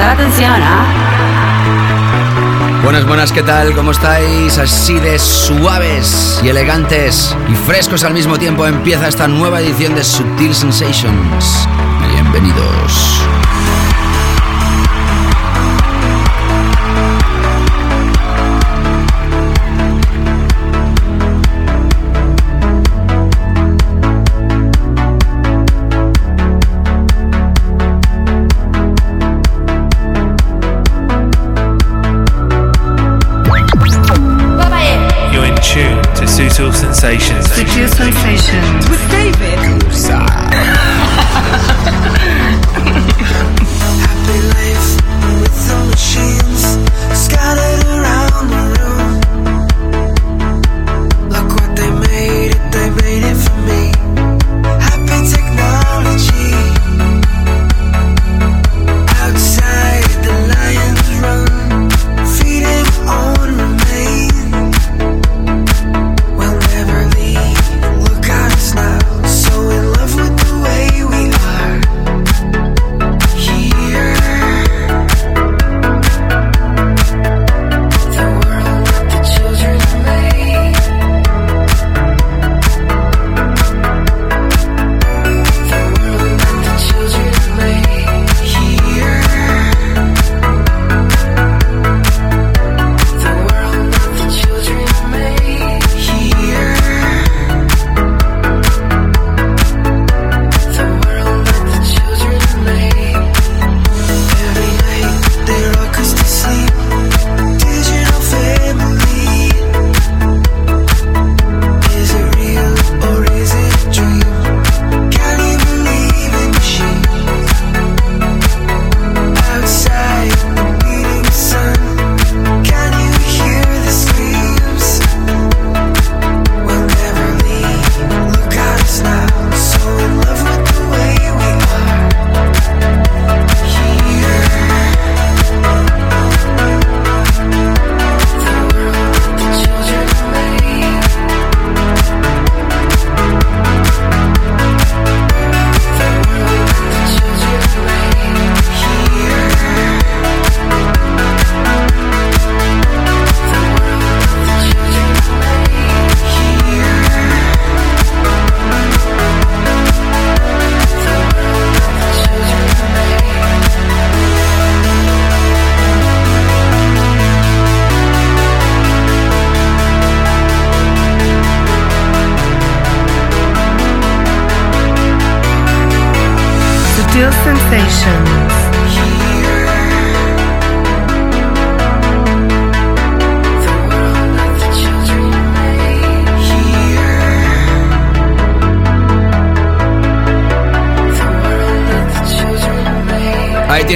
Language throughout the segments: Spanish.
Atención, ¿ah? Buenas, buenas, ¿qué tal? ¿Cómo estáis? Así de suaves y elegantes y frescos al mismo tiempo empieza esta nueva edición de Sutil Sensations. Bienvenidos. Sensations. Sutil Sensations.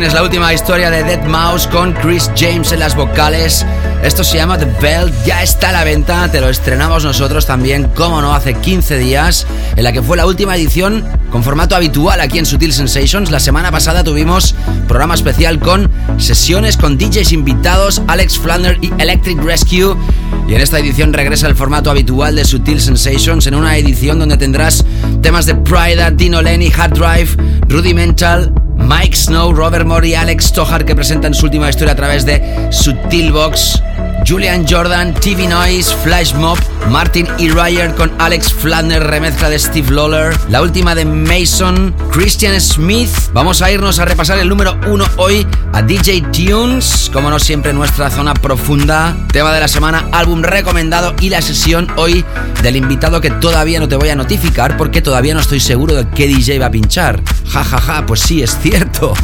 Tienes la última historia de Dead Mouse con Chris James en las vocales. Esto se llama The Belt, ya está a la venta, te lo estrenamos nosotros también, como no, hace 15 días, en la que fue la última edición con formato habitual aquí en Sutil Sensations. La semana pasada tuvimos programa especial con sesiones con DJs invitados, Alex Flander y Electric Rescue. Y en esta edición regresa el formato habitual de Sutil Sensations en una edición donde tendrás temas de Prida, Dino Lenny, Hard Drive, Rudimental, Mike Snow, Robert Moore y Alex Tojar que presentan su última historia a través de Sutilbox. Julian Jordan, TV Noise, Flash Mob, Martin E. Ryer con Alex Flander, remezcla de Steve Lawler, la última de Mason, Christian Smith. Vamos a irnos a repasar el número uno hoy a DJ Tunes, como no siempre nuestra zona profunda. Tema de la semana, álbum recomendado y la sesión hoy del invitado que todavía no te voy a notificar porque todavía no estoy seguro de qué DJ va a pinchar. Ja, ja, ja, pues sí, es cierto.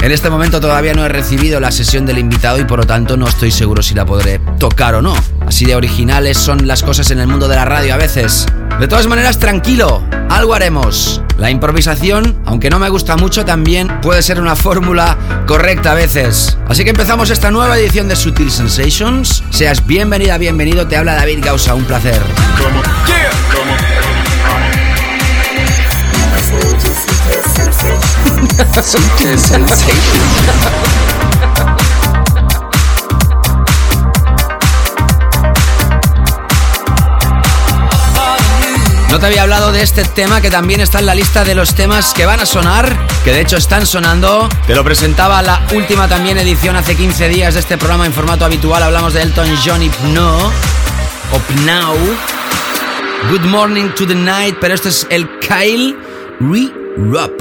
En este momento todavía no he recibido la sesión del invitado y por lo tanto no estoy seguro si la podré tocar o no. Así de originales son las cosas en el mundo de la radio a veces. De todas maneras, tranquilo, algo haremos. La improvisación, aunque no me gusta mucho, también puede ser una fórmula correcta a veces. Así que empezamos esta nueva edición de Sutil Sensations. Seas bienvenida, bienvenido, te habla David Gausa, un placer. No te había hablado de este tema que también está en la lista de los temas que van a sonar, que de hecho están sonando. Te lo presentaba la última también edición hace 15 días de este programa en formato habitual. Hablamos de Elton John Hypno, o Pnau. Good Morning to the Night, pero este es el Kyle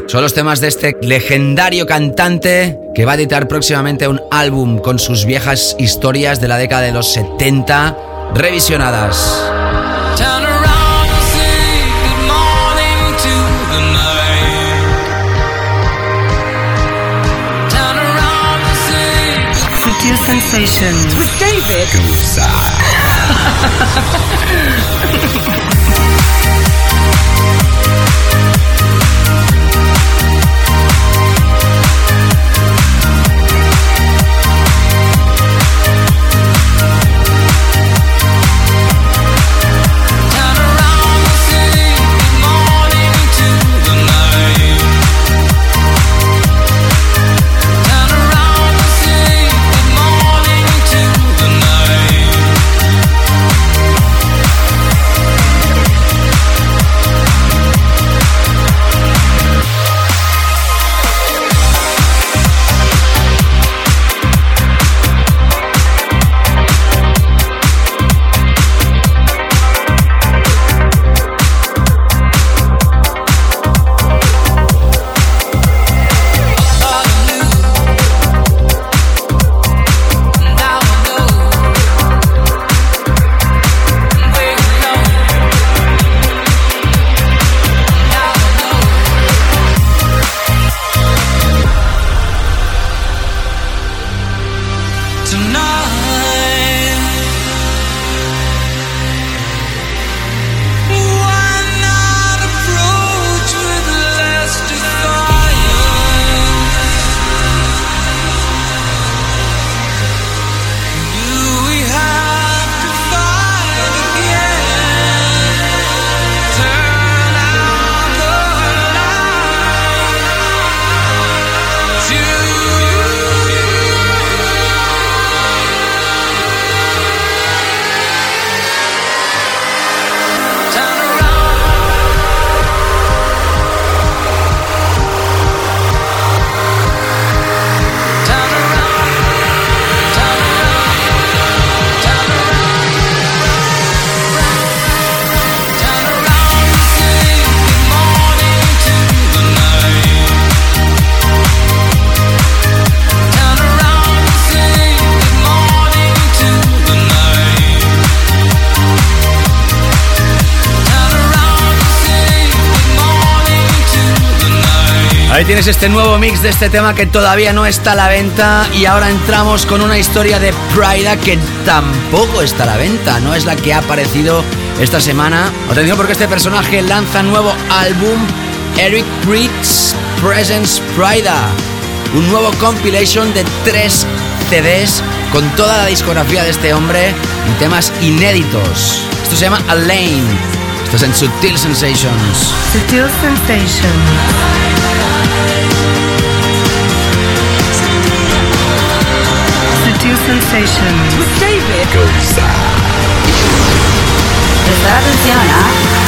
Son los temas de este legendario cantante que va a editar próximamente un álbum con sus viejas historias de la década de los 70 revisionadas. Turn around and este nuevo mix de este tema que todavía no está a la venta y ahora entramos con una historia de Prida que tampoco está a la venta, no es la que ha aparecido esta semana. Atención porque este personaje lanza nuevo álbum Eric Prydz Presents Prida, un nuevo compilation de tres CDs con toda la discografía de este hombre y temas inéditos. Esto se llama Alain. Esto es en Sutil Sensations. Sutil Sensations. Sensations. With David. Prestar atención, ¿ah?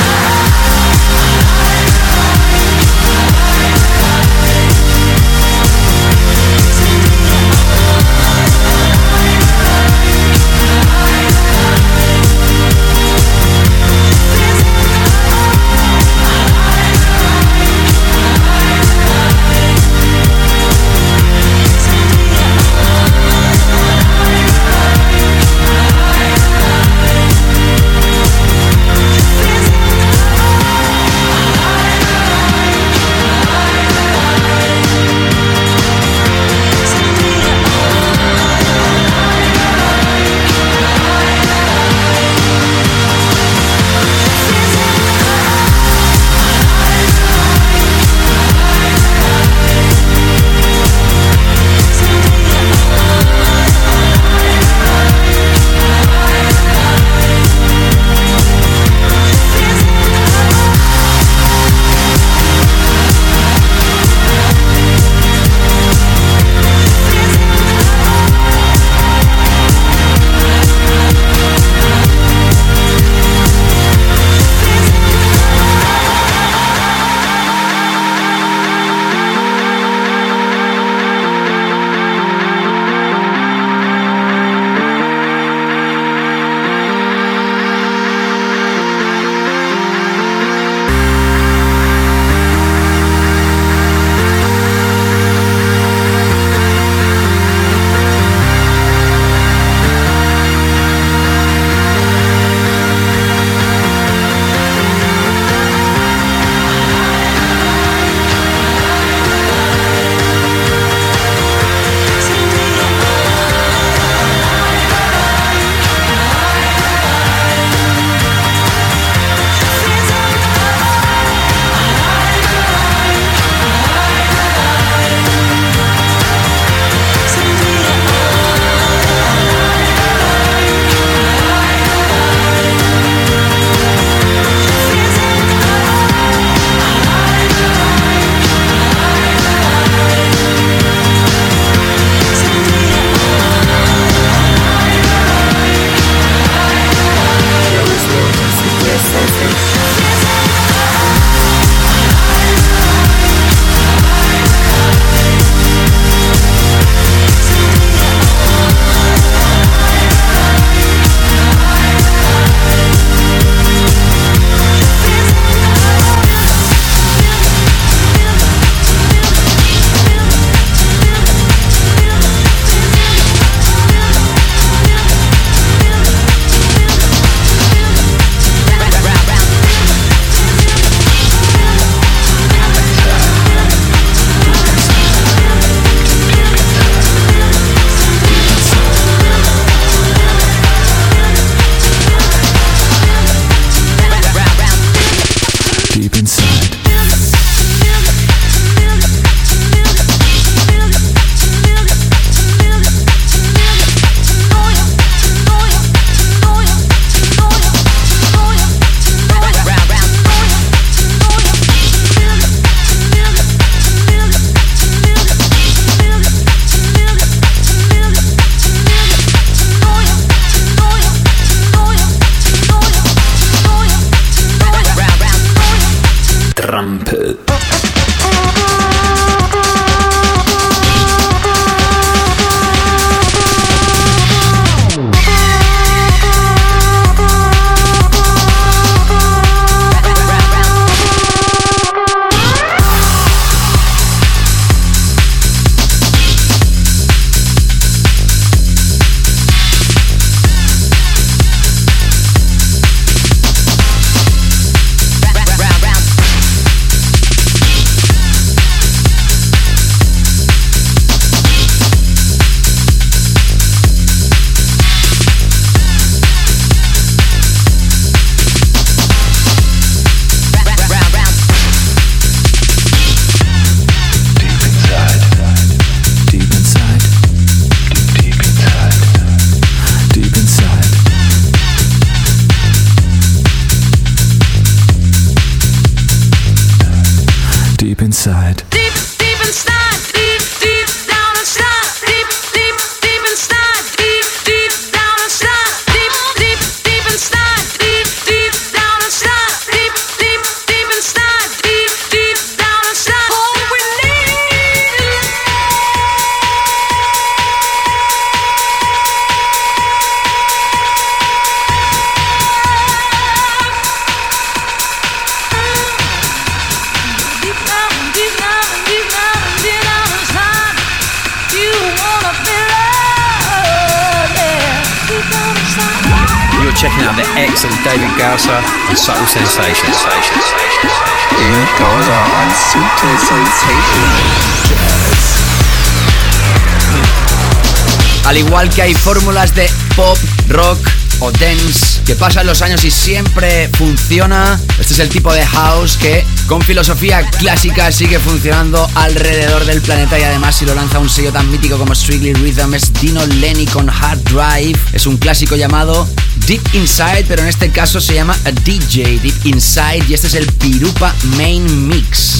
Fórmulas de pop, rock o dance que pasan los años y siempre funciona, este es el tipo de house que con filosofía clásica sigue funcionando alrededor del planeta y además si lo lanza un sello tan mítico como Strictly Rhythm es Dino Lenny con Hard Drive. Es un clásico llamado Deep Inside, pero en este caso se llama a DJ Deep Inside y este es el Pirupa Main Mix.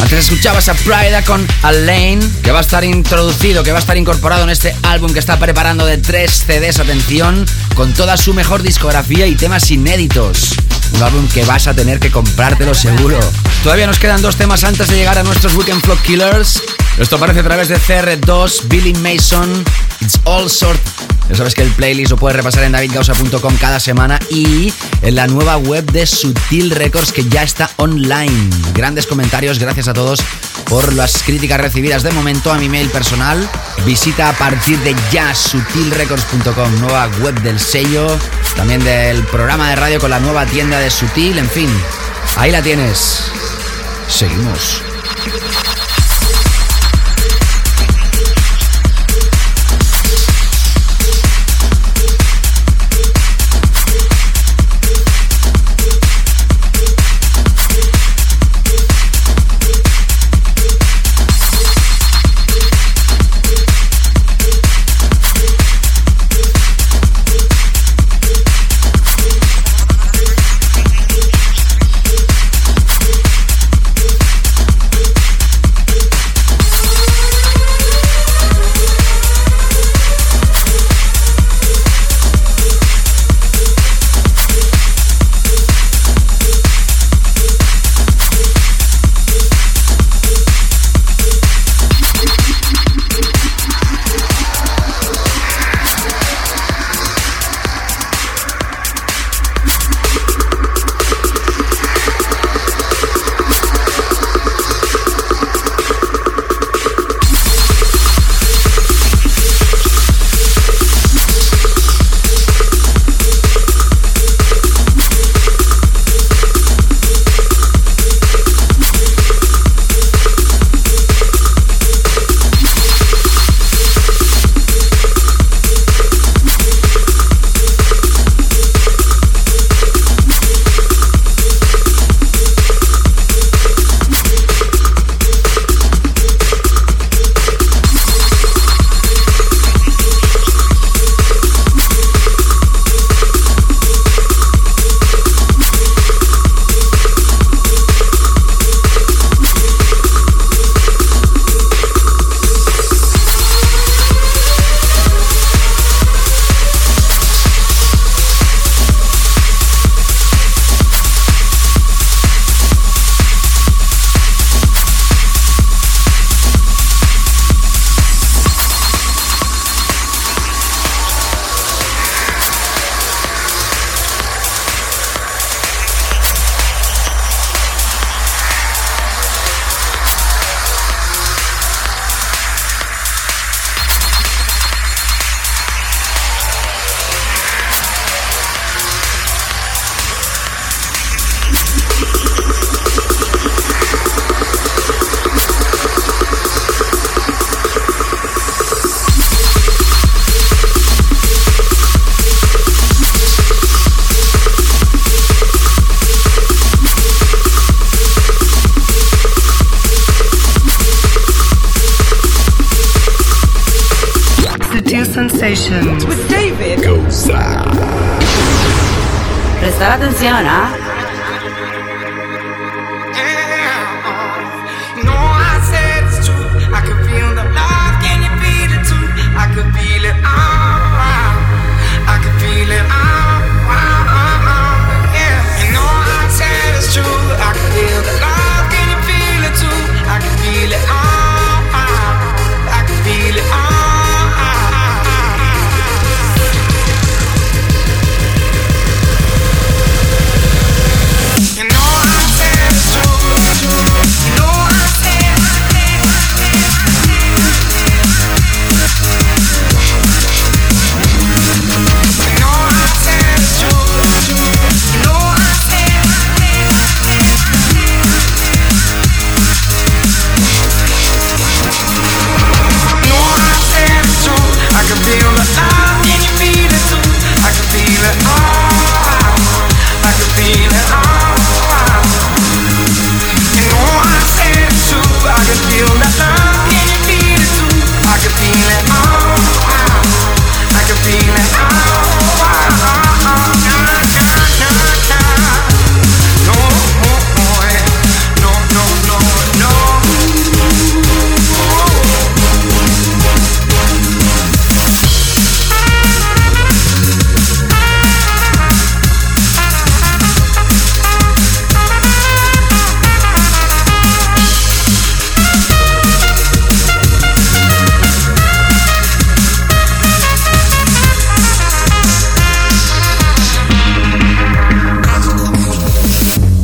Antes escuchabas a Prida con Alain, que va a estar introducido, que va a estar incorporado en este álbum que está preparando de tres CDs, atención, con toda su mejor discografía y temas inéditos. Un álbum que vas a tener que comprártelo seguro. Todavía nos quedan dos temas antes de llegar a nuestros Weekend Flock Killers. Esto aparece a través de CR2, Billy Mason, It's All Sort. Ya sabes que el playlist lo puedes repasar en davidgausa.com cada semana y en la nueva web de Sutil Records que ya está online. Grandes comentarios, gracias a todos por las críticas recibidas de momento a mi mail personal. Visita a partir de ya sutilrecords.com, nueva web del sello, también del programa de radio con la nueva tienda de Sutil, en fin. Ahí la tienes. Seguimos.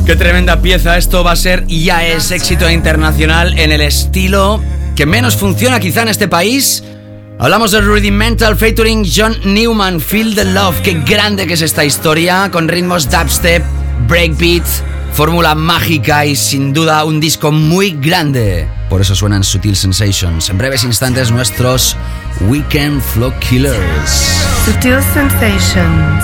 Qué tremenda pieza, esto va a ser y ya es éxito internacional en el estilo que menos funciona quizá en este país. Hablamos de Rudimental featuring John Newman, Feel the Love, qué grande que es esta historia, con ritmos dubstep, breakbeat, fórmula mágica y sin duda un disco muy grande. Por eso suenan Sutil Sensations. En breves instantes nuestros Weekend Flow Killers. Sutil Sensations.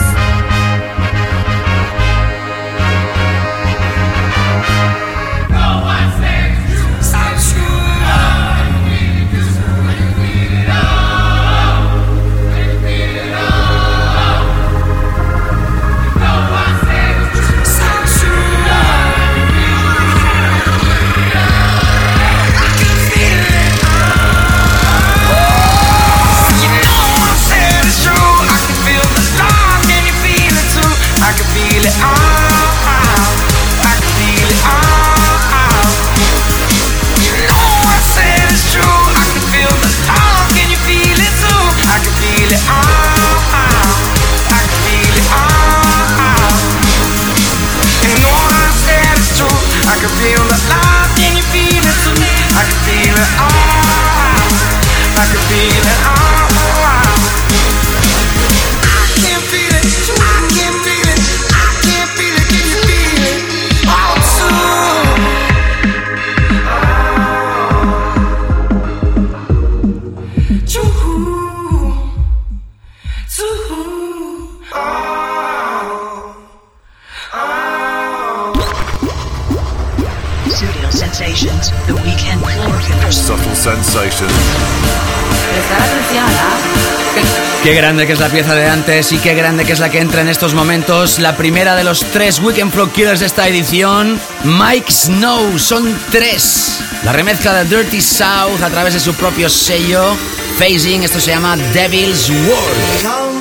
Qué grande que es la pieza de antes y qué grande que es la que entra en estos momentos. La primera de los tres Weekend Flow Killers de esta edición, Mike Snow. Son tres. La remezcla de Dirty South a través de su propio sello. Phasing, esto se llama Devil's World.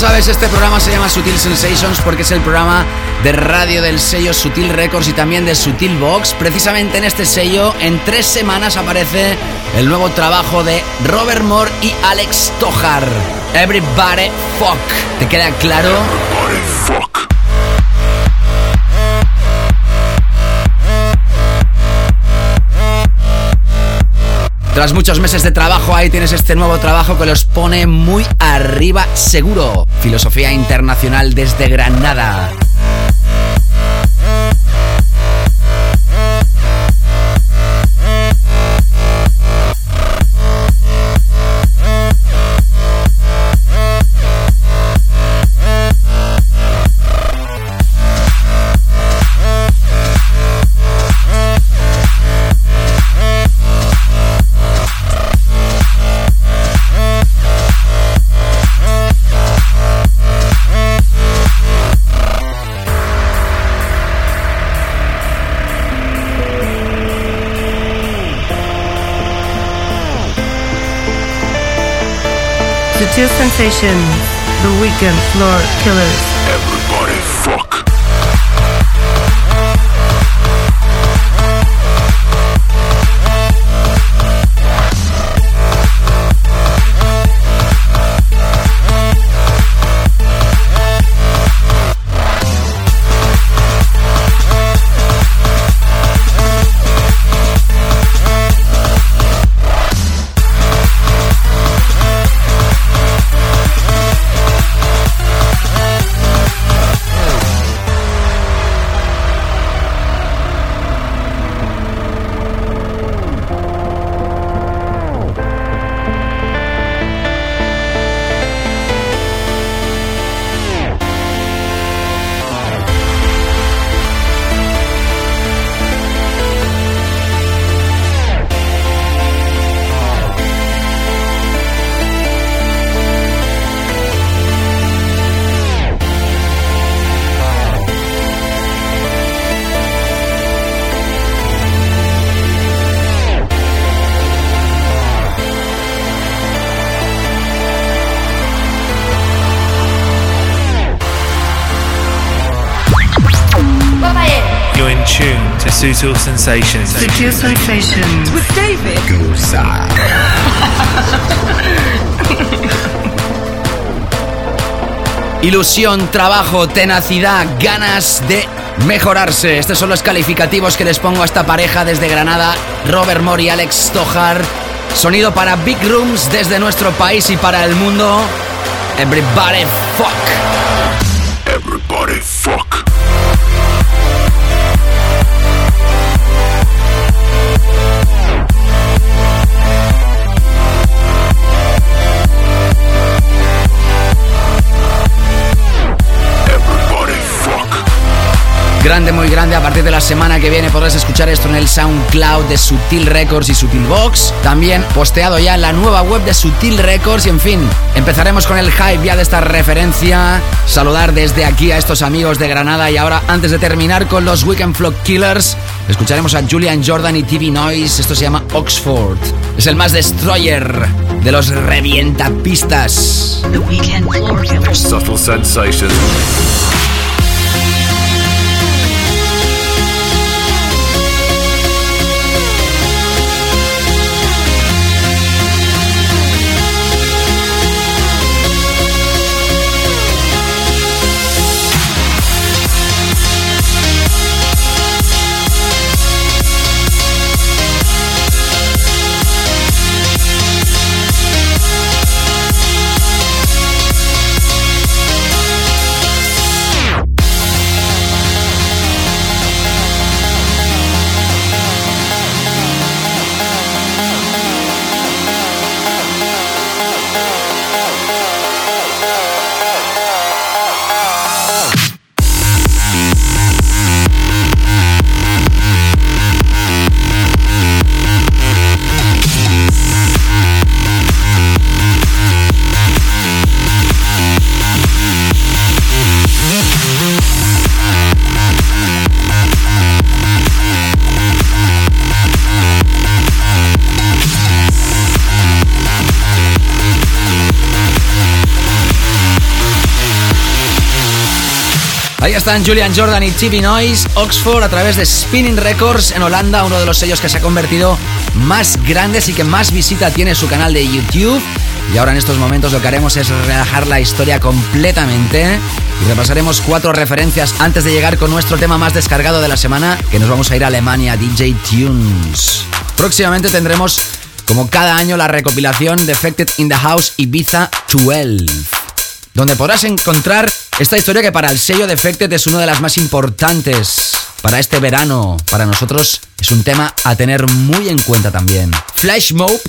Sabes, este programa se llama Sutil Sensations porque es el programa de radio del sello Sutil Records y también de Sutil Box. Precisamente en este sello, en tres semanas aparece el nuevo trabajo de Robert Moore y Alex Tojar. Everybody Fuck. ¿Te queda claro? Tras muchos meses de trabajo, ahí tienes este nuevo trabajo que los pone muy arriba seguro. Filosofía internacional desde Granada. The Weekend Floor Killers. Sensations. With David. Ilusión, trabajo, tenacidad, ganas de mejorarse. Estos son los calificativos que les pongo a esta pareja desde Granada, Robert Moore y Alex Tojar. Sonido para Big Rooms desde nuestro país y para el mundo. Everybody fuck. Grande, muy grande. A partir de la semana que viene podrás escuchar esto en el SoundCloud de Sutil Records y Sutil Box. También posteado ya en la nueva web de Sutil Records. Y en fin, empezaremos con el hype ya de esta referencia. Saludar desde aquí a estos amigos de Granada. Y ahora, antes de terminar con los Weekend Flock Killers, escucharemos a Julian Jordan y TV Noise. Esto se llama Oxford. Es el más destroyer de los revientapistas. The Weekend Floor Killers. Subtle sensations. Julian Jordan y TV Noise, Oxford a través de Spinning Records en Holanda, uno de los sellos que se ha convertido más grandes y que más visita tiene su canal de YouTube. Y ahora en estos momentos lo que haremos es relajar la historia completamente y repasaremos cuatro referencias antes de llegar con nuestro tema más descargado de la semana, que nos vamos a ir a Alemania, DJ Tunes. Próximamente tendremos, como cada año, la recopilación Defected in the House Ibiza 12, donde podrás encontrar esta historia que para el sello Defected es una de las más importantes para este verano. Para nosotros es un tema a tener muy en cuenta también. Flash Mob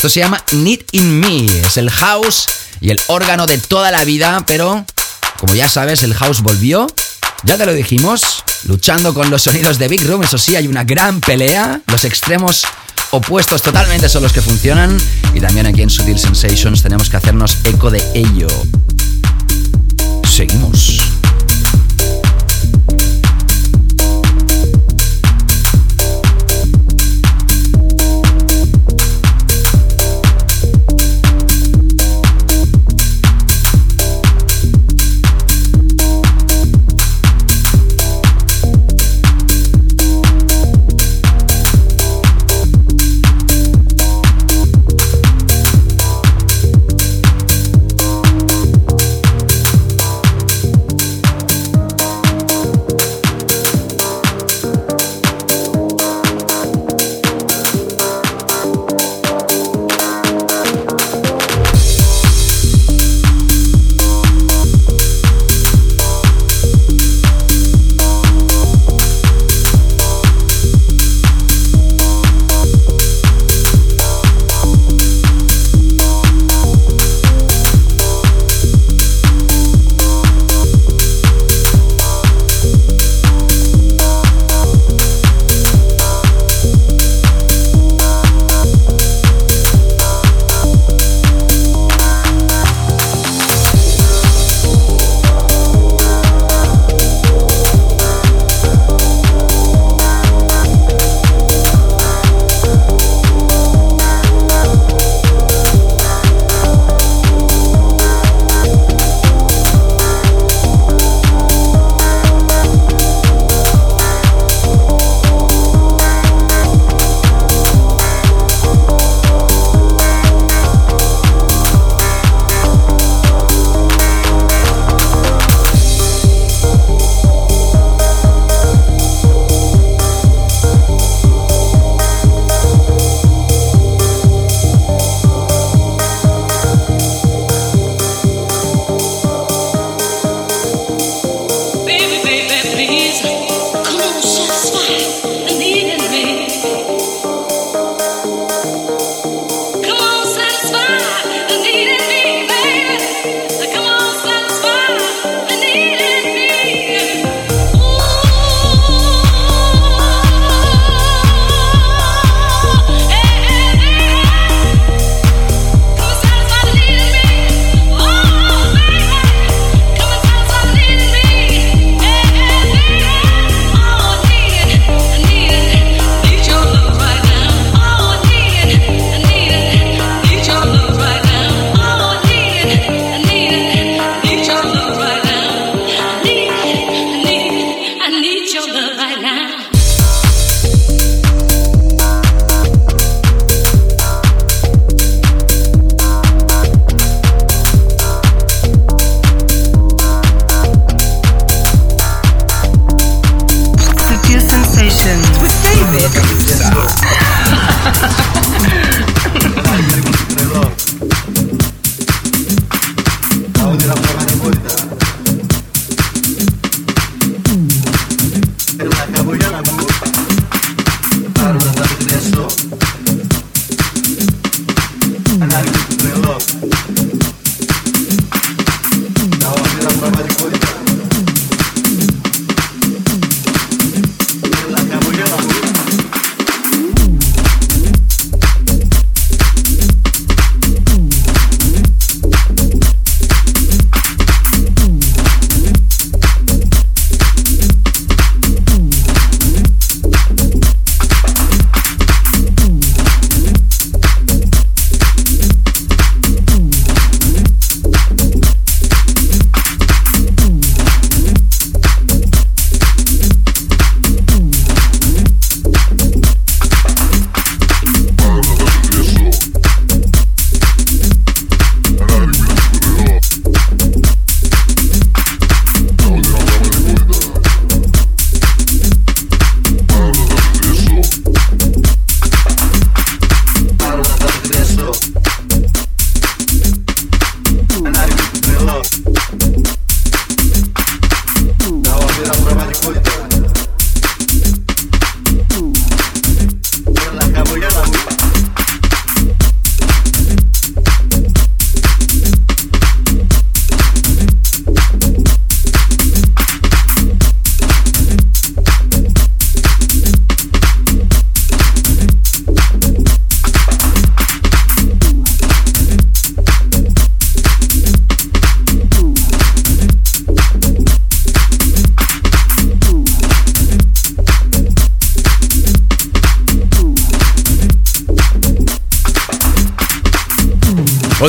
esto se llama Need in Me. Es el house y el órgano de toda la vida, pero como ya sabes, el house volvió. Ya te lo dijimos, luchando con los sonidos de Big Room. Eso sí, hay una gran pelea. Los extremos opuestos totalmente son los que funcionan. Y también aquí en Sutil Sensations tenemos que hacernos eco de ello. Seguimos.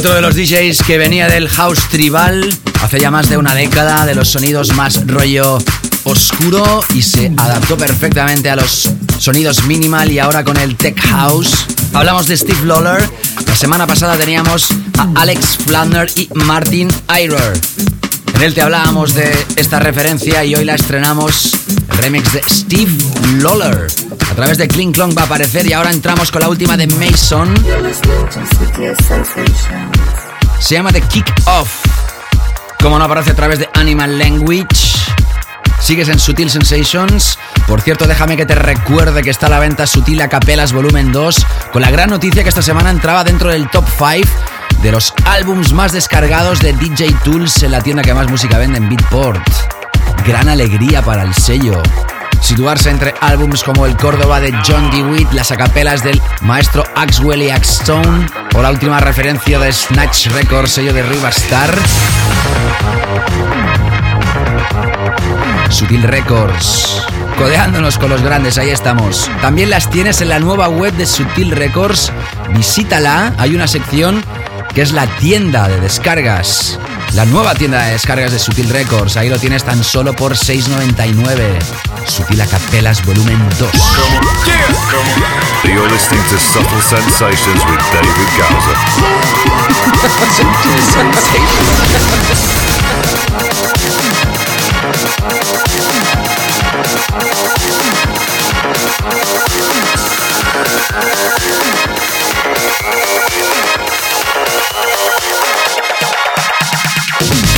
Otro de los DJs que venía del house tribal hace ya más de una década, de los sonidos más rollo oscuro y se adaptó perfectamente a los sonidos minimal y ahora con el tech house. Hablamos de Steve Lawler. La semana pasada teníamos a Alex Flander y Martin Eirer. En él te hablábamos de esta referencia y hoy la estrenamos. El remix de Steve Lawler. A través de Kling Klong va a aparecer y ahora entramos con la última de Mason. Se llama The Kick Off. Como no aparece a través de Animal Language. Sigues en Sutil Sensations. Por cierto, déjame que te recuerde que está a la venta Sutil Acapelas Volumen 2. Con la gran noticia que esta semana entraba dentro del top 5 de los álbums más descargados de DJ Tools en la tienda que más música vende en Beatport. Gran alegría para el sello. Situarse entre álbums como el Córdoba de John DeWitt, las acapelas del maestro Axwell y Axstone, o la última referencia de Snatch Records, sello de Star. Sutil Records. Codeándonos con los grandes, ahí estamos. También las tienes en la nueva web de Sutil Records. Visítala, hay una sección que es la tienda de descargas. La nueva tienda de descargas de Sutil Records. Ahí lo tienes tan solo por 6.99. Sutil Acapelas Volumen 2. You're listening to Subtle Sensations with David Gowser. Sutil Sensations. Bye.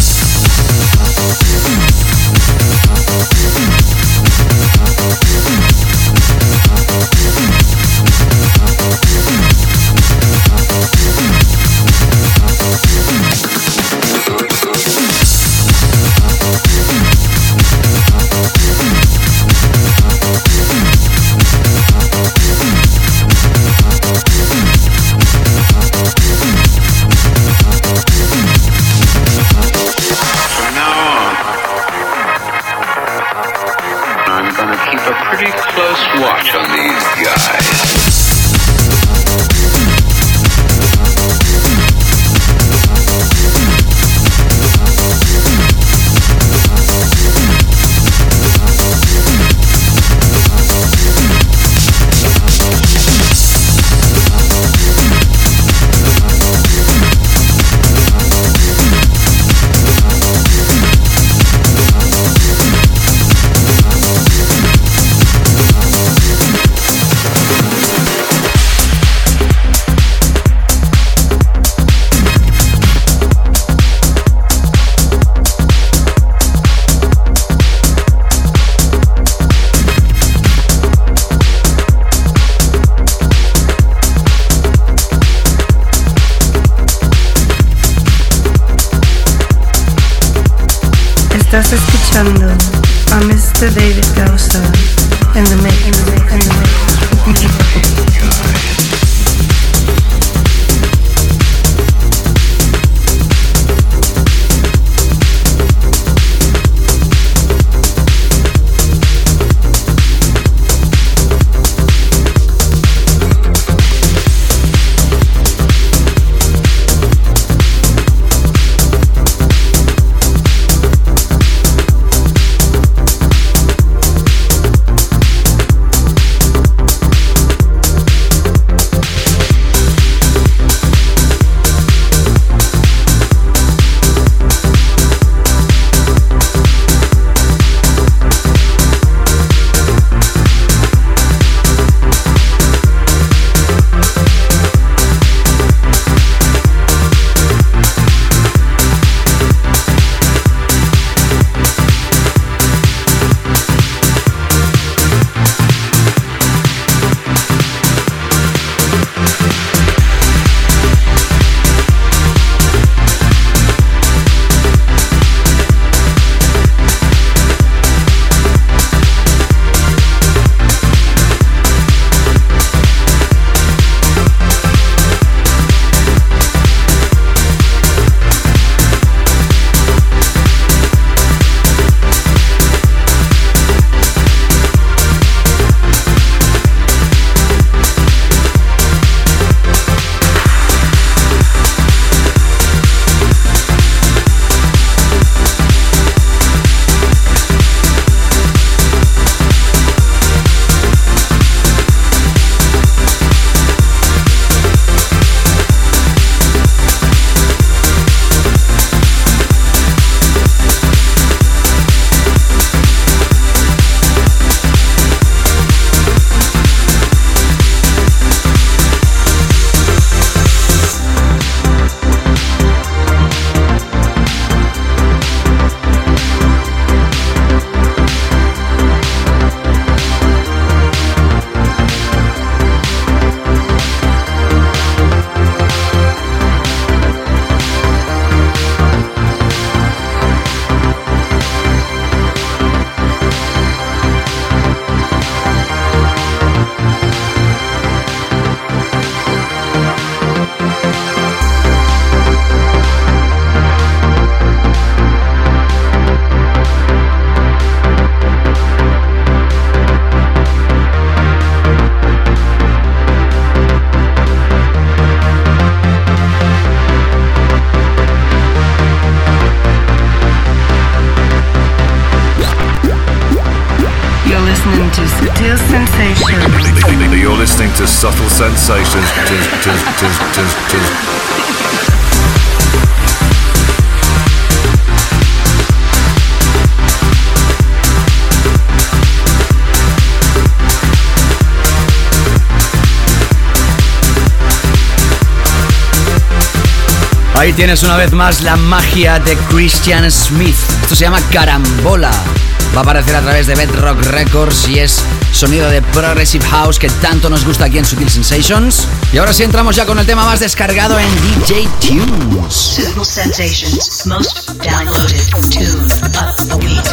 Sensations. Ahí tienes una vez más la magia de Christian Smith. Esto se llama Carambola. Va a aparecer a través de Bedrock Records y es sonido de Progressive House que tanto nos gusta aquí en Sutil Sensations. Y ahora sí entramos ya con el tema más descargado en DJ Tunes. Suitable Sensations, most downloaded tune of the week.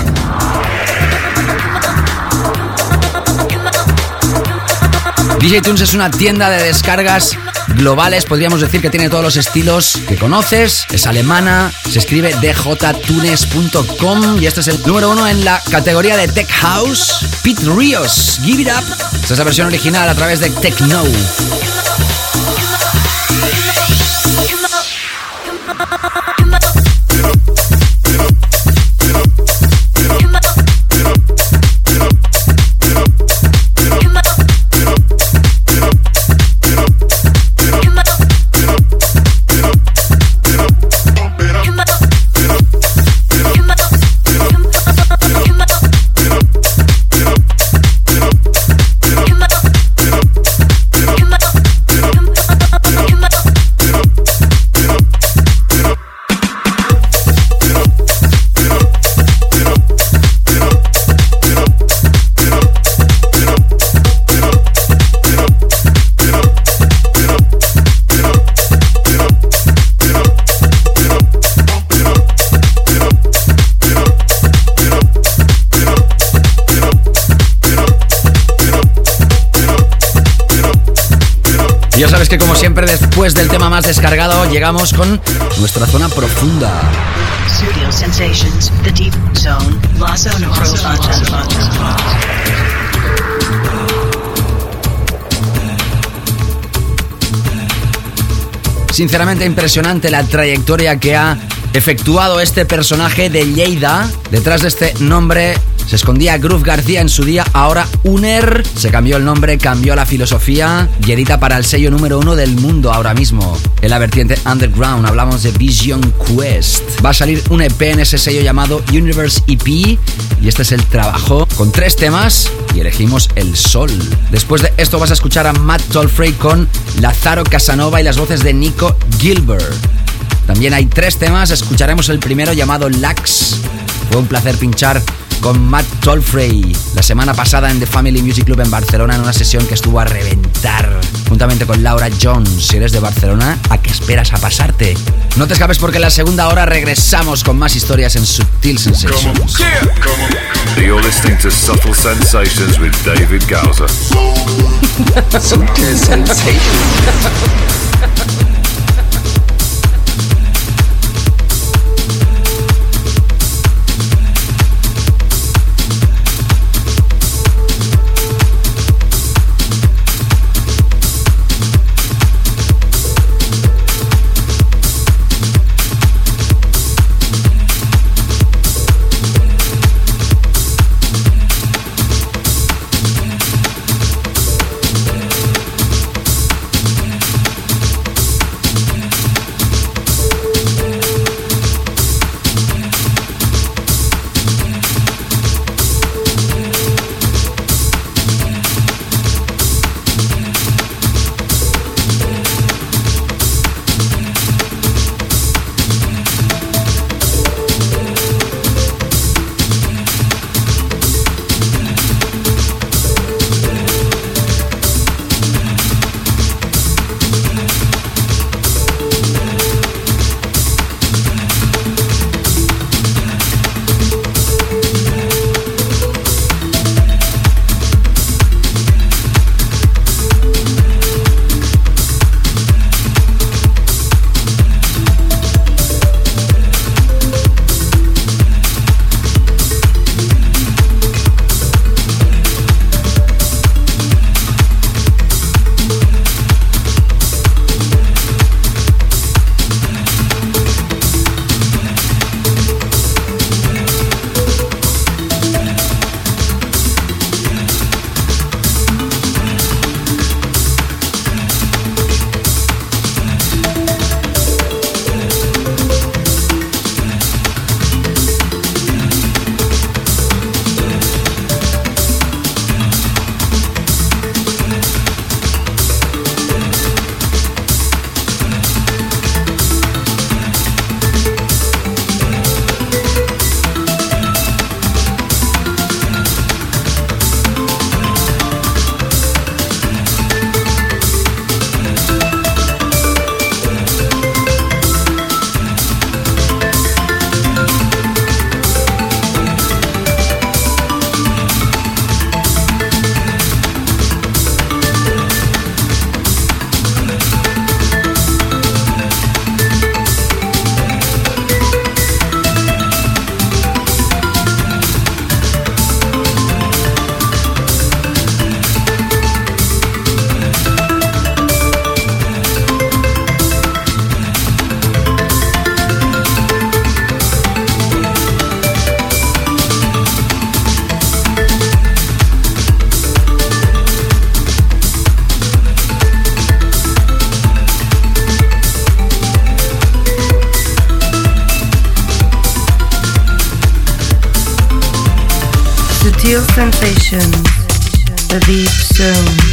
DJ Tunes es una tienda de descargas globales, podríamos decir que tiene todos los estilos que conoces, es alemana, se escribe djtunes.com y este es el número uno en la categoría de Tech House, Pete Rios, Give It Up. Esta es la versión original a través de Techno. Sabes que como siempre después del tema más descargado llegamos con nuestra zona profunda. Sinceramente impresionante la trayectoria que ha efectuado este personaje de Lleida. Detrás de este nombre se escondía Groove García en su día, ahora Uner. Se cambió el nombre, cambió la filosofía y edita para el sello número uno del mundo ahora mismo. En la vertiente underground hablamos de Vision Quest. Va a salir un EP en ese sello llamado Universe EP y este es el trabajo con tres temas y elegimos El Sol. Después de esto vas a escuchar a Matt Tolfrey con Lazaro Casanova y las voces de Nico Gilbert. También hay tres temas, escucharemos el primero llamado Lax. Fue un placer pinchar con Matt Tolfrey la semana pasada en The Family Music Club en Barcelona en una sesión que estuvo a reventar juntamente con Laura Jones. Si eres de Barcelona, ¿a qué esperas a pasarte? No te escapes porque en la segunda hora regresamos con más historias en Subtil Sensations. You're listening to Subtle Sensations with David Gowser. Sutil Sensations. Sutil sensations, the deep zone.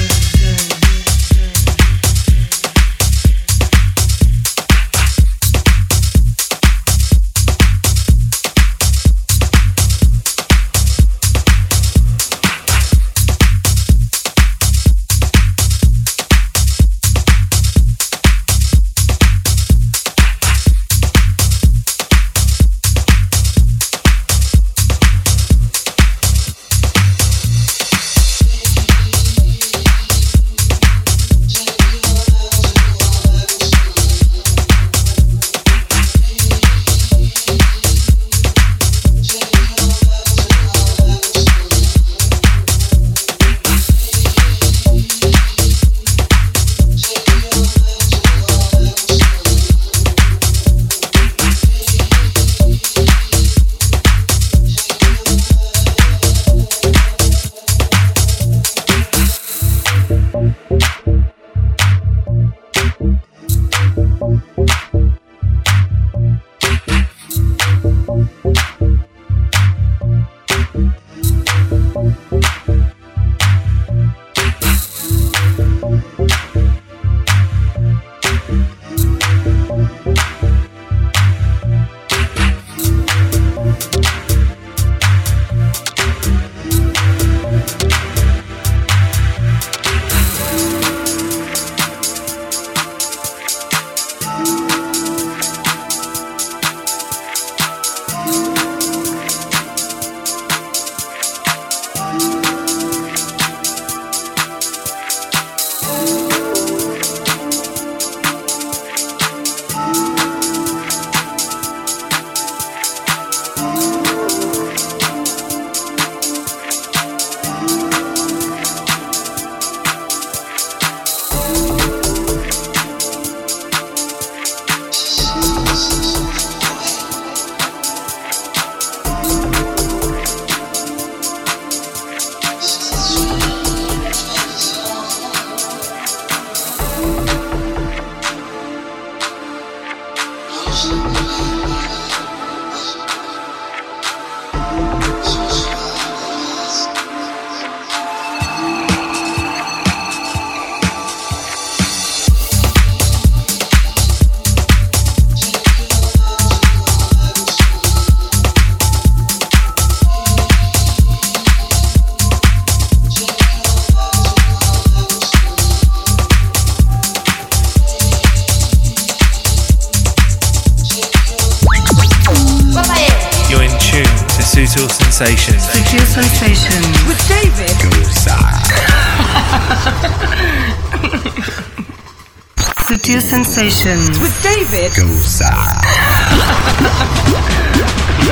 Sutil sensations. With David.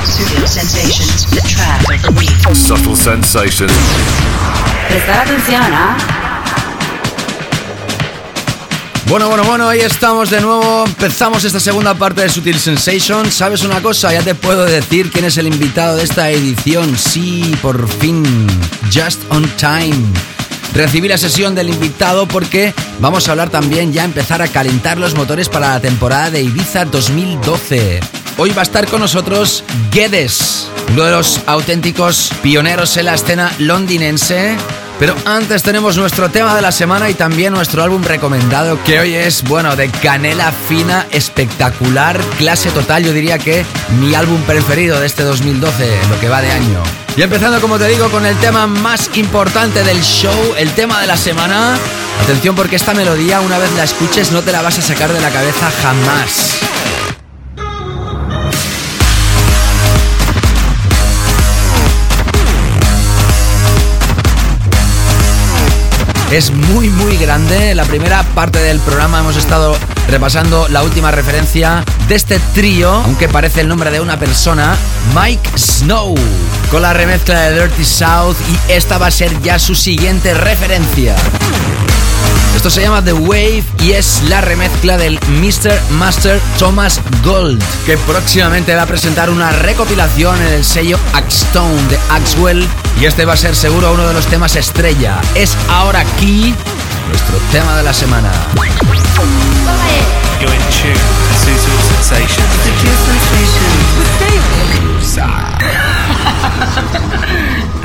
Sutil Sensations, the track of the week. Subtle sensations. Prestar atención, ¿ah? Bueno, bueno, bueno, ahí estamos de nuevo. Empezamos esta segunda parte de Sutil Sensation. ¿Sabes una cosa? Ya te puedo decir quién es el invitado de esta edición. Sí, por fin. Just on time. Recibí la sesión del invitado porque vamos a hablar también ya empezar a calentar los motores para la temporada de Ibiza 2012. Hoy va a estar con nosotros Guedes, uno de los auténticos pioneros en la escena londinense. Pero antes tenemos nuestro tema de la semana y también nuestro álbum recomendado, que hoy es, bueno, de canela fina, espectacular, clase total. Yo diría que mi álbum preferido de este 2012, en lo que va de año. Y empezando, como te digo, con el tema más importante del show, el tema de la semana. Atención porque esta melodía, una vez la escuches, no te la vas a sacar de la cabeza jamás. Es muy muy grande. La primera parte del programa hemos estado repasando la última referencia de este trío, aunque parece el nombre de una persona, Mike Snow, con la remezcla de Dirty South y esta va a ser ya su siguiente referencia. Esto se llama The Wave y es la remezcla del Mr. Master Thomas Gold, que próximamente va a presentar una recopilación en el sello Axstone de Axwell. Y este va a ser seguro uno de los temas estrella. Es ahora aquí nuestro tema de la semana.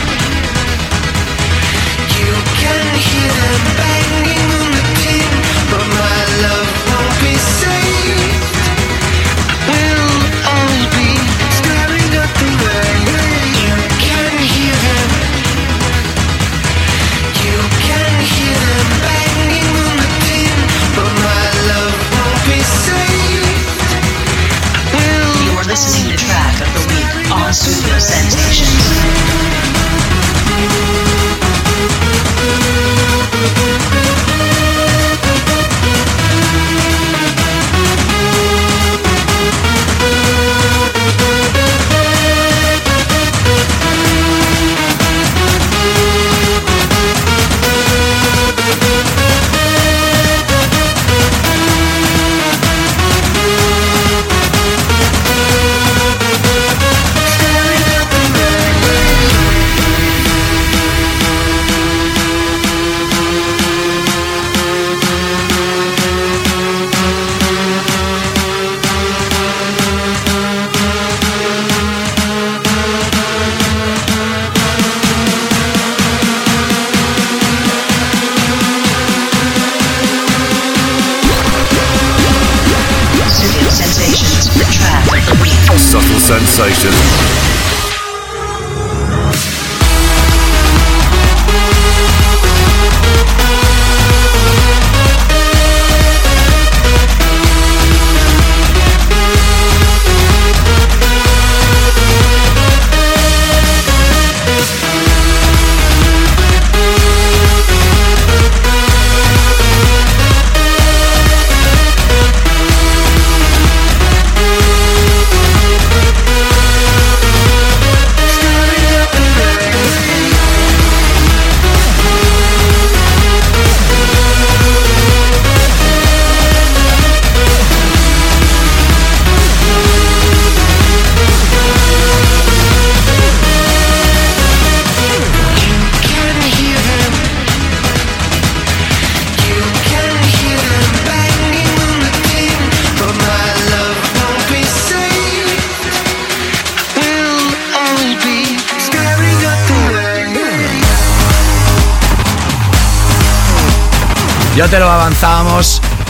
listening to track of the week on Studio Sensations.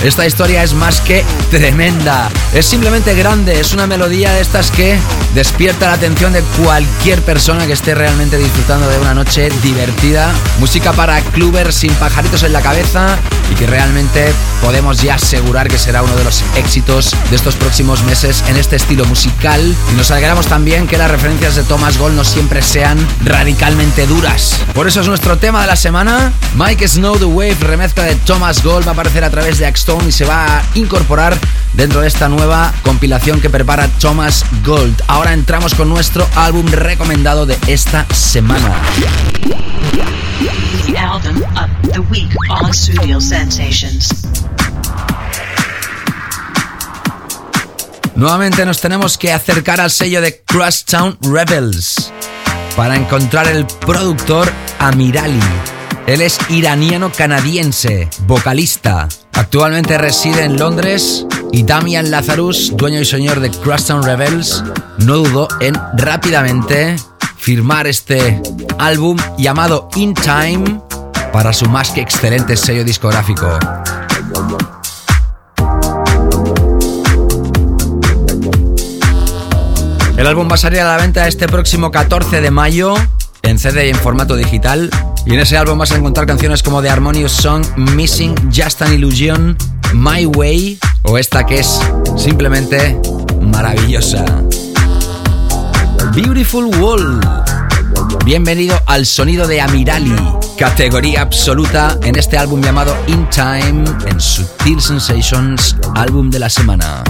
Esta historia es más que tremenda. Es simplemente grande. Es una melodía de estas que despierta la atención de cualquier persona que esté realmente disfrutando de una noche divertida. Música para clubbers sin pajaritos en la cabeza y que realmente podemos ya asegurar que será uno de los éxitos de estos próximos meses en este estilo musical. Y nos alegramos también que las referencias de Thomas Gold no siempre sean radicalmente duras. Por eso es nuestro tema de la semana. Mike Snow The Wave, remezcla de Thomas Gold, va a aparecer a través de Y se va a incorporar dentro de esta nueva compilación que prepara Thomas Gold. Ahora entramos con nuestro álbum recomendado de esta semana. The album of the week on Studio Sensations. Nuevamente nos tenemos que acercar al sello de Crosstown Rebels para encontrar el productor Amirali. Él es iraniano-canadiense, vocalista. Actualmente reside en Londres y Damian Lazarus, dueño y señor de Crosstown Rebels, no dudó en rápidamente firmar este álbum llamado In Time para su más que excelente sello discográfico. El álbum va a salir a la venta este próximo 14 de mayo en CD y en formato digital. Y en ese álbum vas a encontrar canciones como The Harmonious Song, Missing, Just an Illusion, My Way o esta que es simplemente maravillosa. Beautiful Wall. Bienvenido al sonido de Amirali, categoría absoluta en este álbum llamado In Time en Sutil Sensations, álbum de la semana.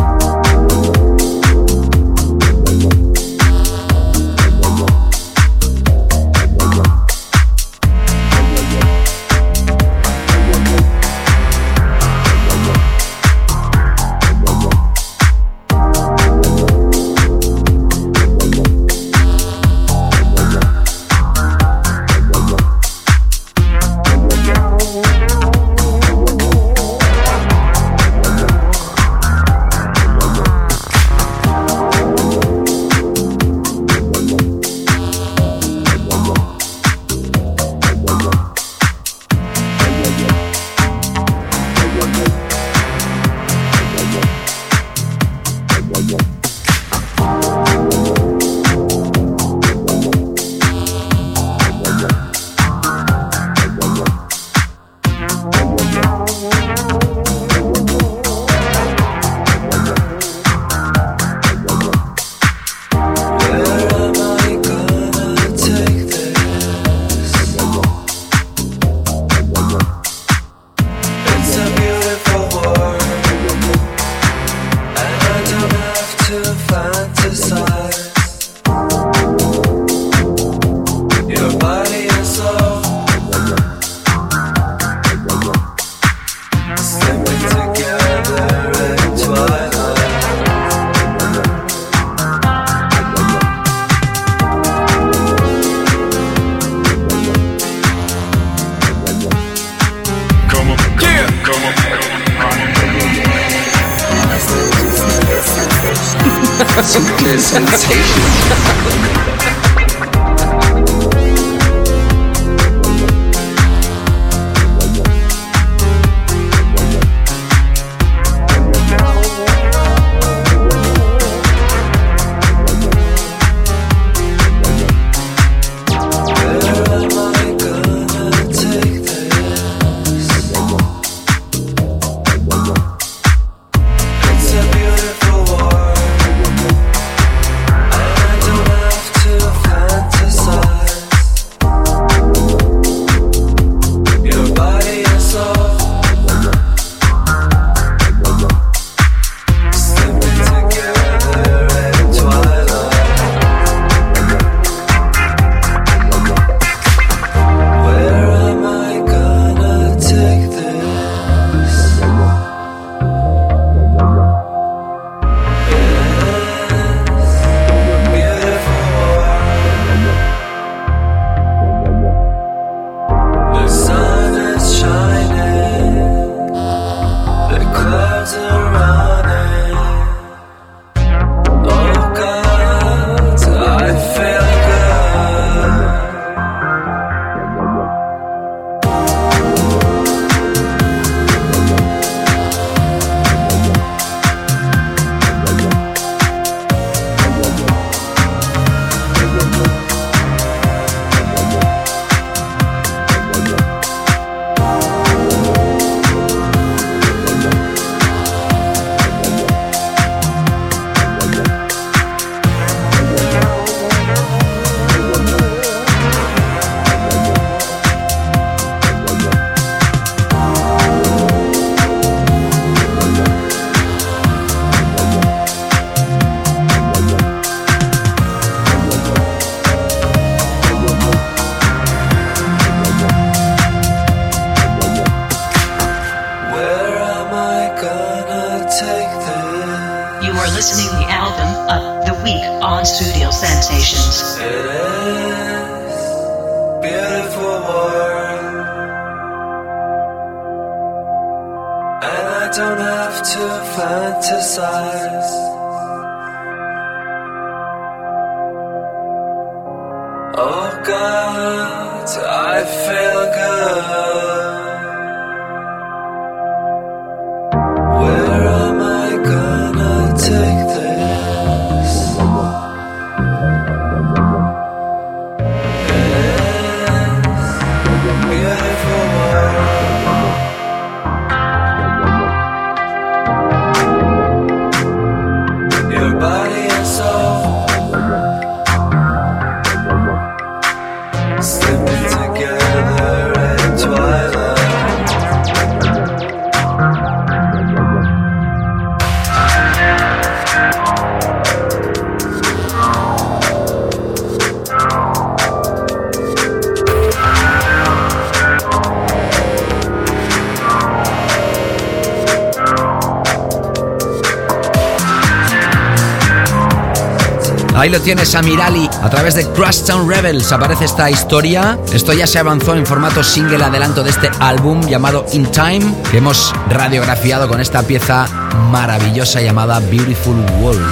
Ahí lo tienes a Mirali. A través de Crosstown Rebels aparece esta historia. Esto ya se avanzó en formato single adelanto de este álbum llamado In Time, que hemos radiografiado con esta pieza maravillosa llamada Beautiful World.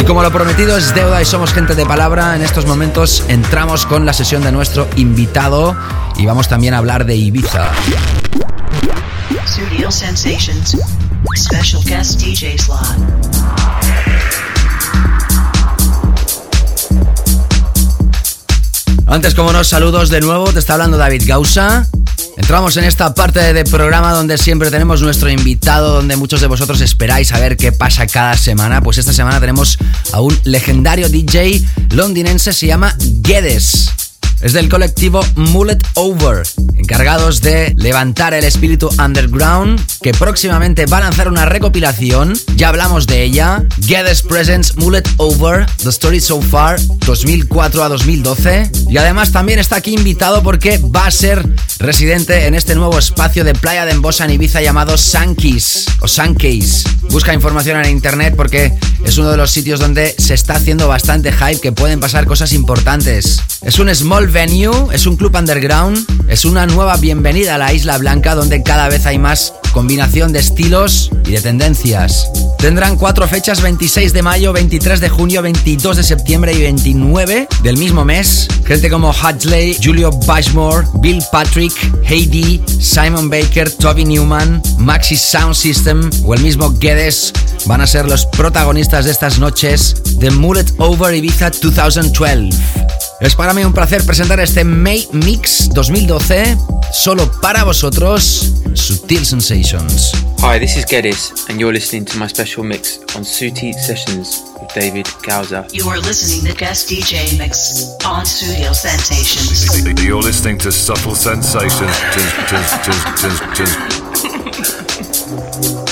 Y como lo prometido es deuda y somos gente de palabra, en estos momentos entramos con la sesión de nuestro invitado y vamos también a hablar de Ibiza. Studio Sensations. Special guest DJ slot. Antes, como no, saludos de nuevo, te está hablando David Gausa. Entramos en esta parte de programa donde siempre tenemos nuestro invitado, donde muchos de vosotros esperáis a ver qué pasa cada semana. Pues esta semana tenemos a un legendario DJ londinense, se llama Guedes. Es del colectivo Mullet Over, encargados de levantar el espíritu underground, que próximamente va a lanzar una recopilación. Ya hablamos de ella. Guedes Presents Mullet Over, The Story So Far, 2004 a 2012. Y además también está aquí invitado porque va a ser residente en este nuevo espacio de playa de Embosa en Ibiza llamado Sankis o Sankis. Busca información en internet porque es uno de los sitios donde se está haciendo bastante hype que pueden pasar cosas importantes. Es un small Venue es un club underground, es una nueva bienvenida a la Isla Blanca donde cada vez hay más combinación de estilos y de tendencias. Tendrán cuatro fechas, 26 de mayo, 23 de junio, 22 de septiembre y 29 del mismo mes. Gente como Hudley, Julio Bashmore, Bill Patrick, Heidi, Simon Baker, Toby Newman, Maxi Sound System o el mismo Guedes van a ser los protagonistas de estas noches de Mullet Over Ibiza 2012. Es para mí un placer presentar este May Mix 2012 solo para vosotros, Sutil Sensations. Hi, this is Geddes, and you're listening to my special mix on Suti Sessions with David Gauza. You are listening to guest DJ mix on Studio Sensations. You're listening to Subtle Sensations.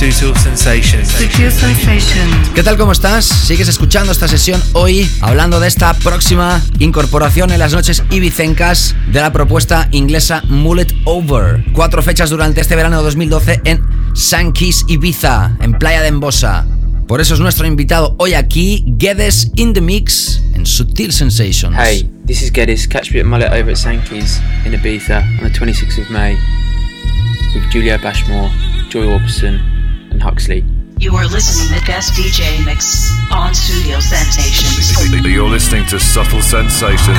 Sutil Sensations. Sutil Sensations. ¿Qué tal? ¿Cómo estás? ¿Sigues escuchando esta sesión hoy hablando de esta próxima incorporación en las noches ibicencas de la propuesta inglesa Mullet Over? Cuatro fechas durante este verano de 2012 en Sankis Ibiza, en Playa de Embosa. Por eso es nuestro invitado hoy aquí, Guedes in the Mix en Sutil Sensations. Hey, this is Geddes. Catch me at Mullet over at Sankey's in Ibiza on the 26th of May with Julia Bashmore, Joy Orbison, and Huxley. You are listening to guest DJ mix on Studio Sensations. You're listening to Subtle Sensations.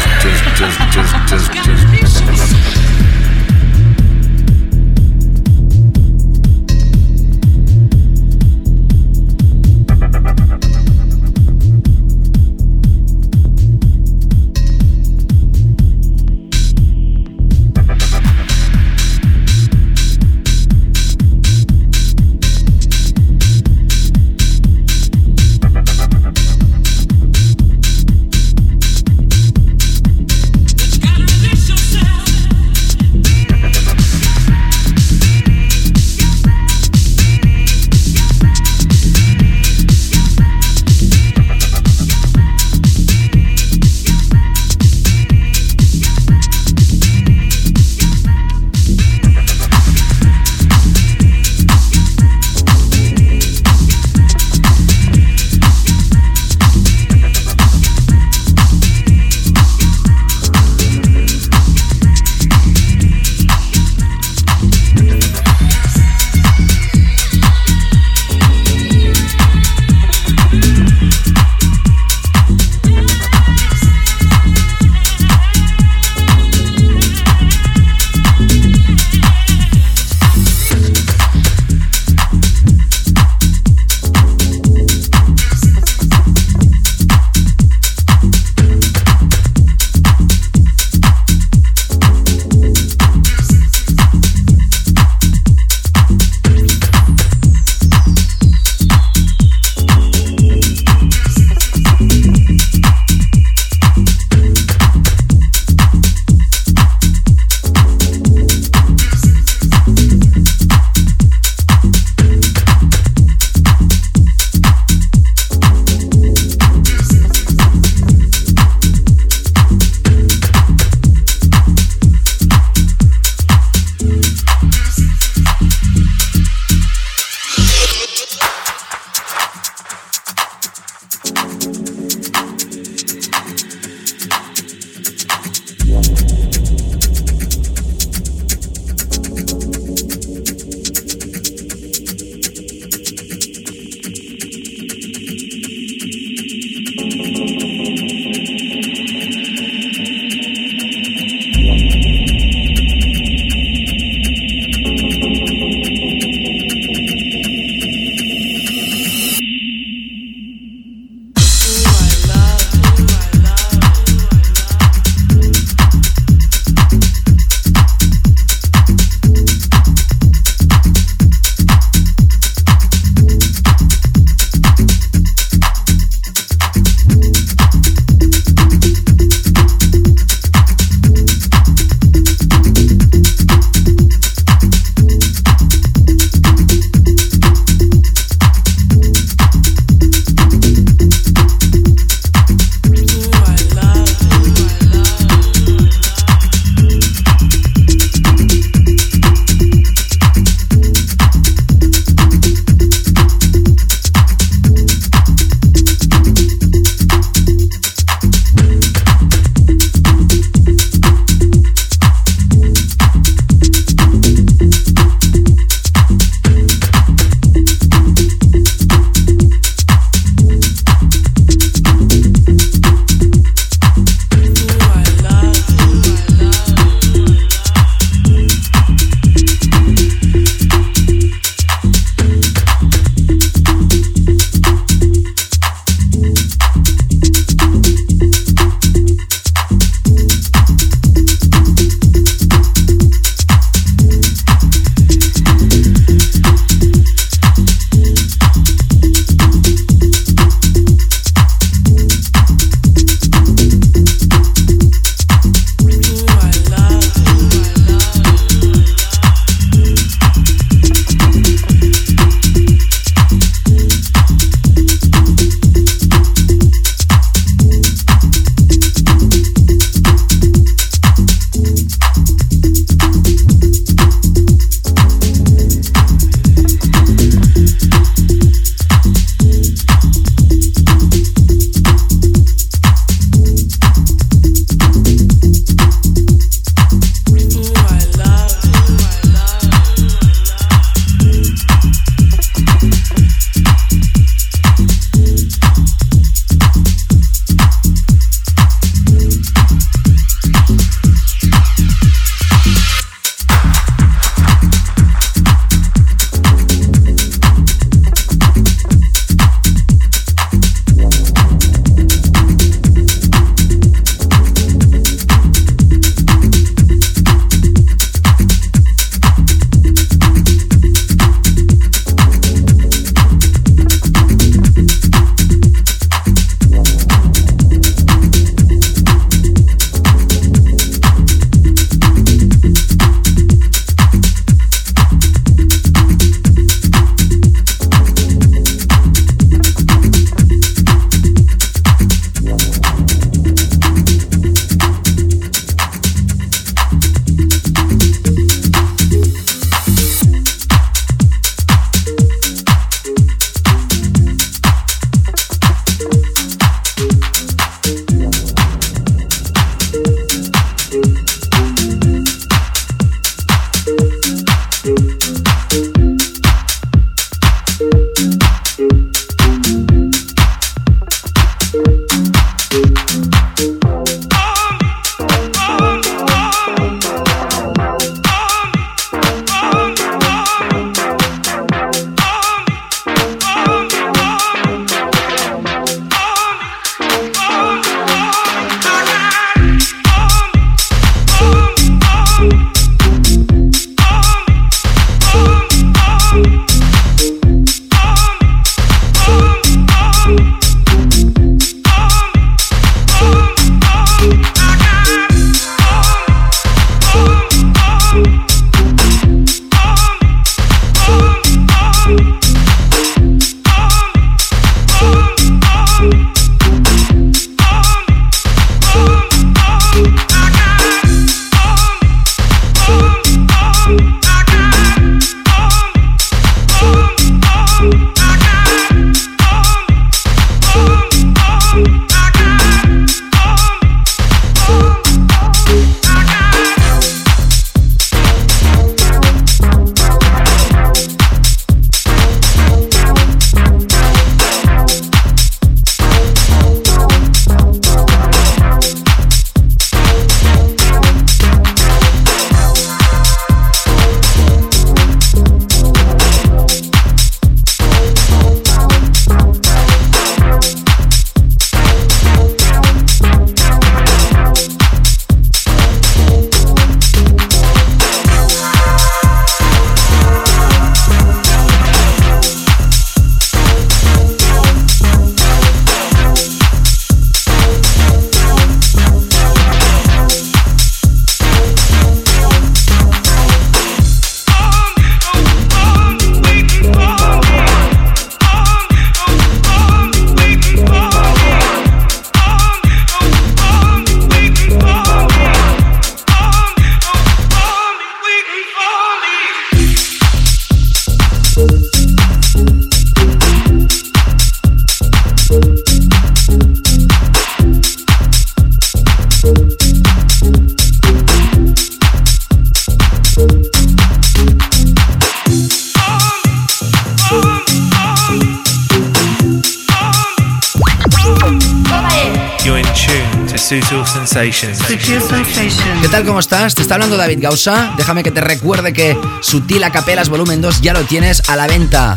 ¿Cómo estás? Te está hablando David Gausa. Déjame que te recuerde que Sutil Acapelas Volumen 2 ya lo tienes a la venta.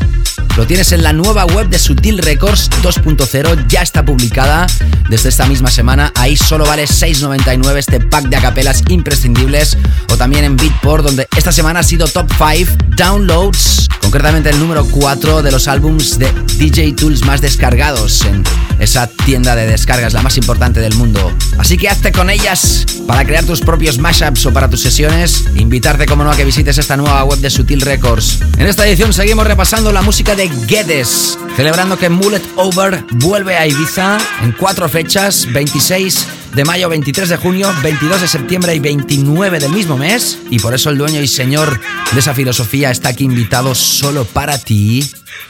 Lo tienes en la nueva web de Sutil Records 2.0, ya está publicada desde esta misma semana. Ahí solo vale 6.99 este pack de acapelas imprescindibles. O también en Beatport, donde esta semana ha sido top 5 downloads, concretamente el número 4 de los álbums de DJ Tools más descargados en esa tienda de descargas, la más importante del mundo. Así que hazte con ellas para crear tus propios mashups o para tus sesiones. Invitarte, como no, a que visites esta nueva web de Sutil Records. En esta edición seguimos repasando la música de Guedes, celebrando que Mullet Over vuelve a Ibiza en cuatro fechas, 26 de mayo, 23 de junio, 22 de septiembre y 29 del mismo mes. Y por eso el dueño y señor de esa filosofía está aquí invitado solo para ti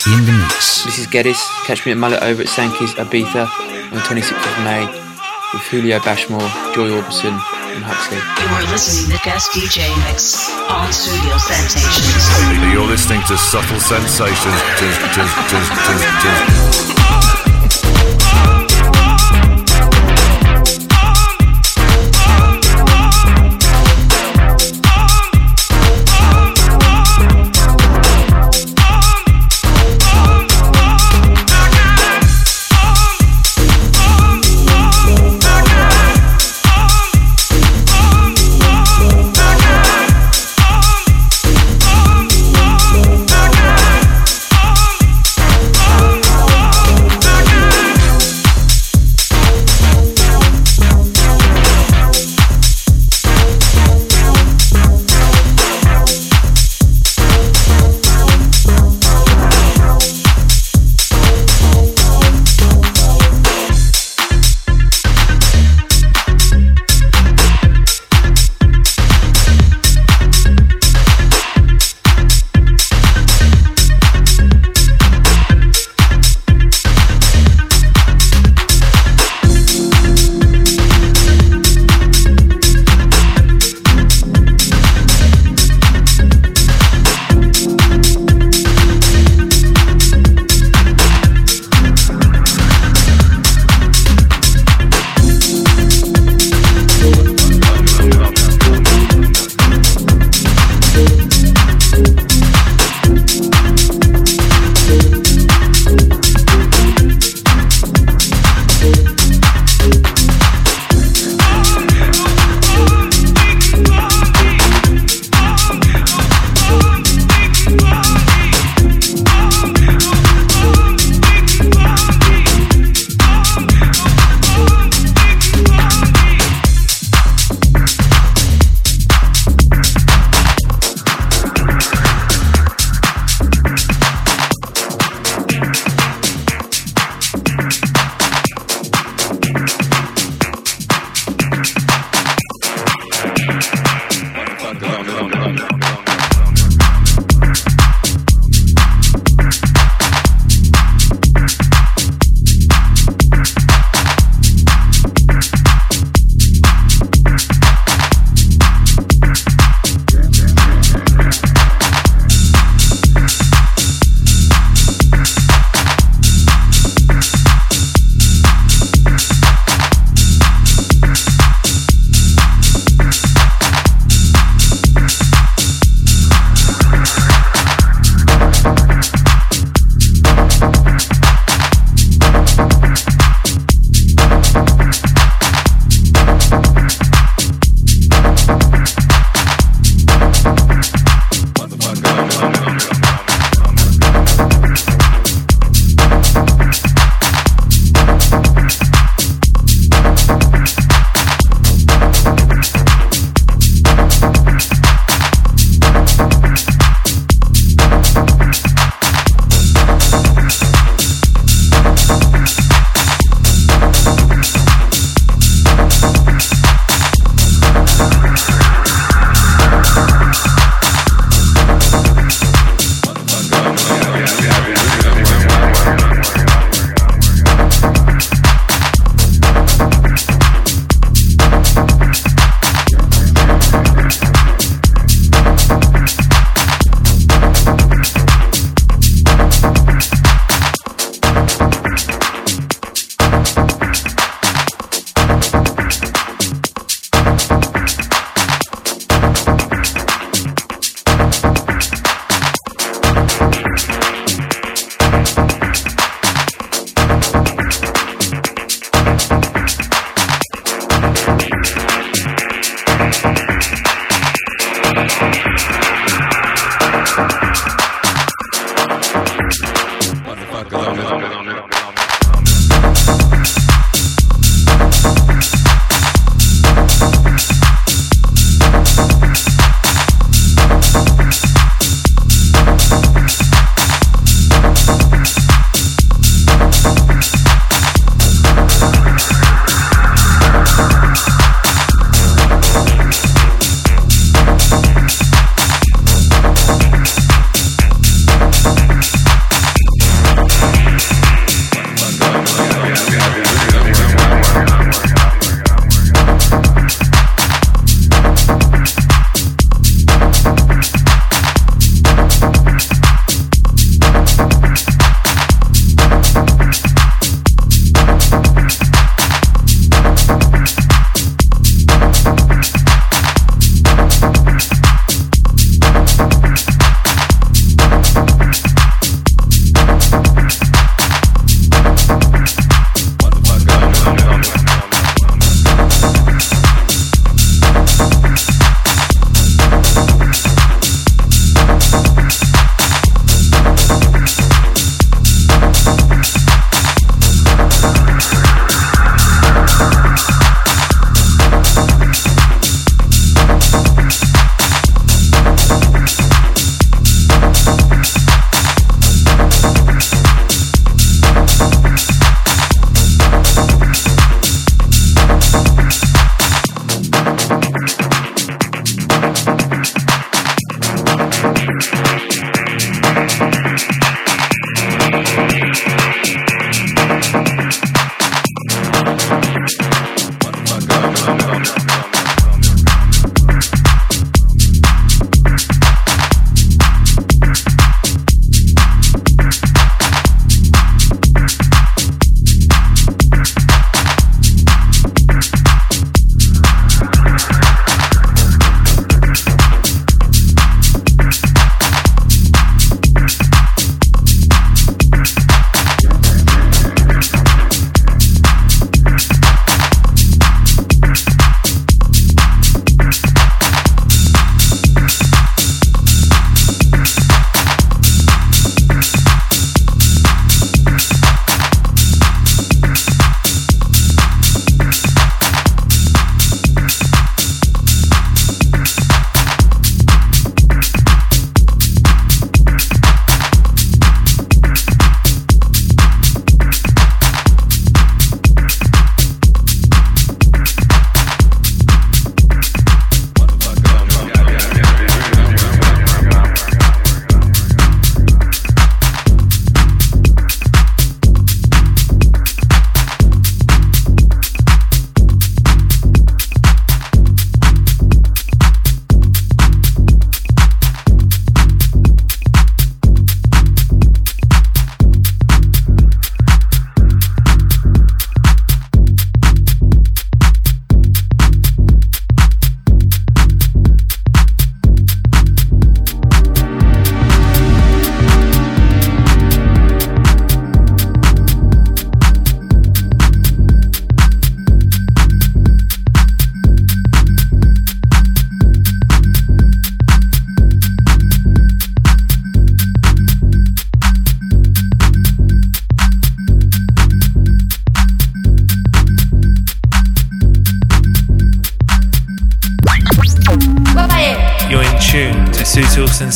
in the mix. This is Geddes. Catch me at Mullet over at Sankey's Ibiza on the 26th of May with Julio Bashmore, Joy Orbison, and Huxley. You are listening to guest DJ mix on Studio Sensations. You're listening to Subtle Sensations.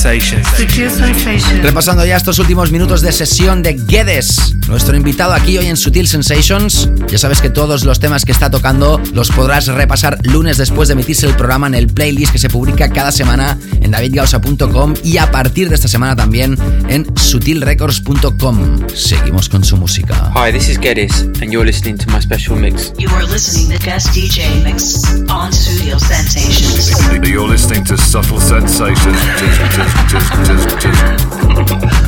Sensations. Sutil Sensations. Repasando ya estos últimos minutos de sesión de Guedes, nuestro invitado aquí hoy en Sutil Sensations. Ya sabes que todos los temas que está tocando los podrás repasar lunes después de emitirse el programa en el playlist que se publica cada semana en davidgausa.com y a partir de esta semana también en sutilrecords.com. Seguimos con su música. Hi, this is Geddes, and you're listening to my special mix. You are listening to guest DJ mix on Studio Sensations. You're listening to Subtle Sensations.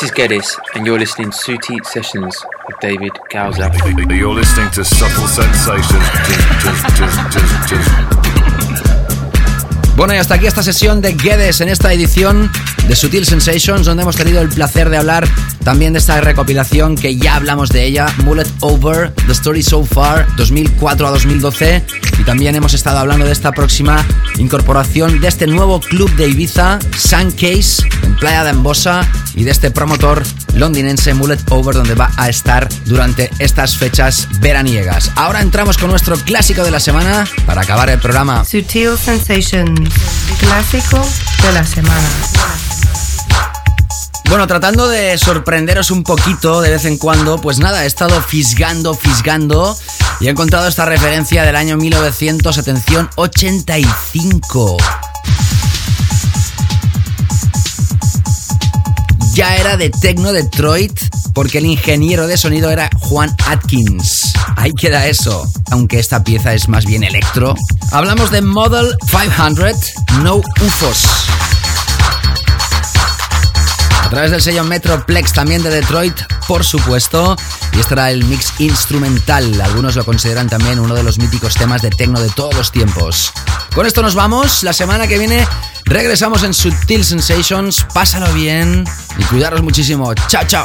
this is Geddes, and you're listening to Suti Sessions with David Gauza. You're listening to Subtle Sensations. Bueno, y hasta aquí esta sesión de Guedes en esta edición de Sutil Sensations, donde hemos tenido el placer de hablar también de esta recopilación que ya hablamos de ella, Mullet Over, The Story So Far, 2004 a 2012. Y también hemos estado hablando de esta próxima incorporación de este nuevo club de Ibiza, Suncase, en Playa de Embosa, y de este promotor londinense Mullet Over, donde va a estar durante estas fechas veraniegas. Ahora entramos con nuestro clásico de la semana para acabar el programa. Sutil Sensations, clásico de la semana. Bueno, tratando de sorprenderos un poquito de vez en cuando, pues nada, he estado fisgando, fisgando y he encontrado esta referencia del año 1900, atención, 85. Ya era de Tecno Detroit porque el ingeniero de sonido era Juan Atkins. Ahí queda eso, aunque esta pieza es más bien electro. Hablamos de Model 500, No UFOs. A través del sello Metroplex, también de Detroit, por supuesto. Y este era el mix instrumental. Algunos lo consideran también uno de los míticos temas de techno de todos los tiempos. Con esto nos vamos. La semana que viene regresamos en Subtil Sensations. Pásalo bien y cuidaros muchísimo. Chao, chao.